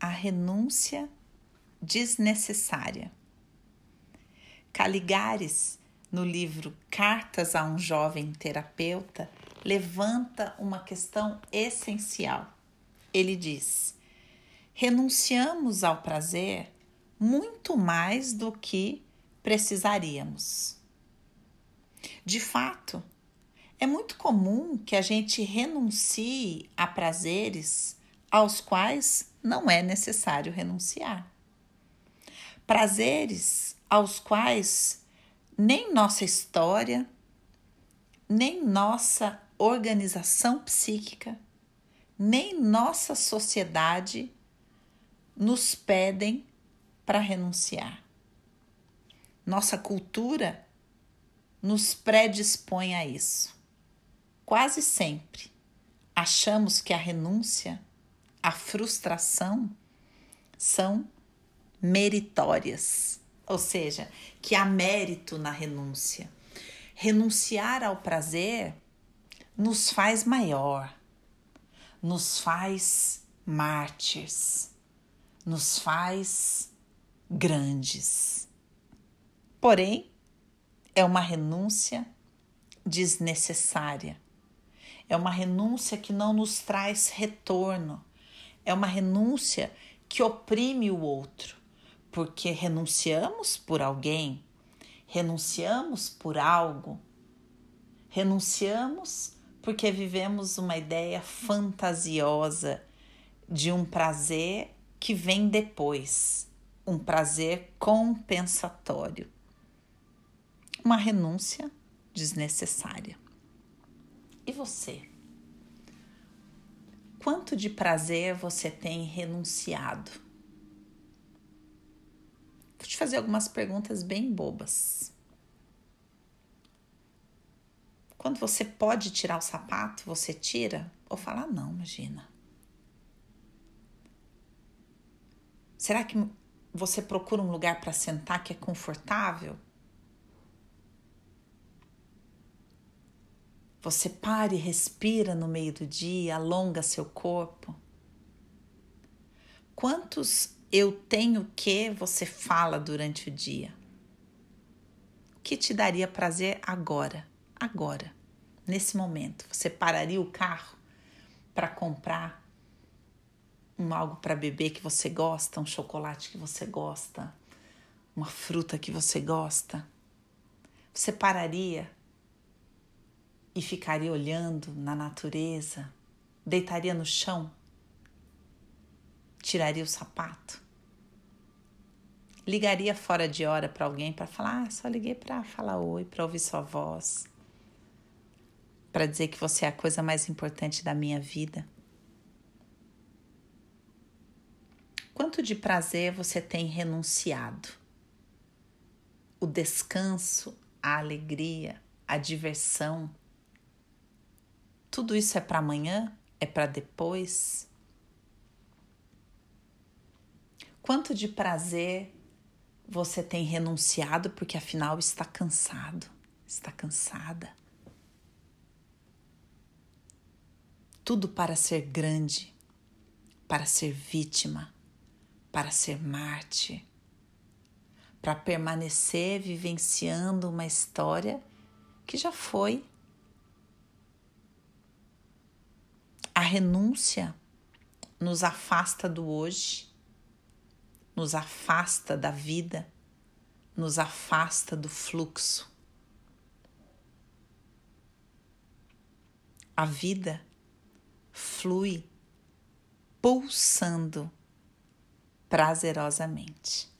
a renúncia desnecessária. Caligares, no livro Cartas a um Jovem Terapeuta, levanta uma questão essencial. Ele diz: renunciamos ao prazer muito mais do que precisaríamos. De fato, é muito comum que a gente renuncie a prazeres aos quais não é necessário renunciar. Prazeres aos quais nem nossa história, nem nossa organização psíquica, nem nossa sociedade nos pedem para renunciar. Nossa cultura nos predispõe a isso. Quase sempre achamos que a renúncia, a frustração são meritórias, ou seja, que há mérito na renúncia. Renunciar ao prazer nos faz maior, nos faz mártires, nos faz grandes. Porém, é uma renúncia desnecessária. É uma renúncia que não nos traz retorno. É uma renúncia que oprime o outro, porque renunciamos por alguém, renunciamos por algo, renunciamos porque vivemos uma ideia fantasiosa de um prazer que vem depois, um prazer compensatório. Uma renúncia desnecessária. E você? Quanto de prazer você tem renunciado? Vou te fazer algumas perguntas bem bobas. Quando você pode tirar o sapato, você tira? Ou fala, não, imagina. Será que você procura um lugar para sentar que é confortável? Você para e respira no meio do dia, alonga seu corpo. Quantos eu tenho que você fala durante o dia? O que te daria prazer agora? Agora, nesse momento. Você pararia o carro para comprar um algo para beber que você gosta, um chocolate que você gosta, uma fruta que você gosta, você pararia e ficaria olhando na natureza, deitaria no chão, tiraria o sapato, ligaria fora de hora para alguém para falar, ah, só liguei para falar oi, para ouvir sua voz, para dizer que você é a coisa mais importante da minha vida. Quanto de prazer você tem renunciado? O descanso, a alegria, a diversão. Tudo isso é para amanhã? É para depois? Quanto de prazer você tem renunciado porque afinal está cansado, está cansada? Tudo para ser grande, para ser vítima para ser Marte, para permanecer vivenciando uma história que já foi. Renúncia nos afasta do hoje, nos afasta da vida, nos afasta do fluxo. A vida flui pulsando prazerosamente.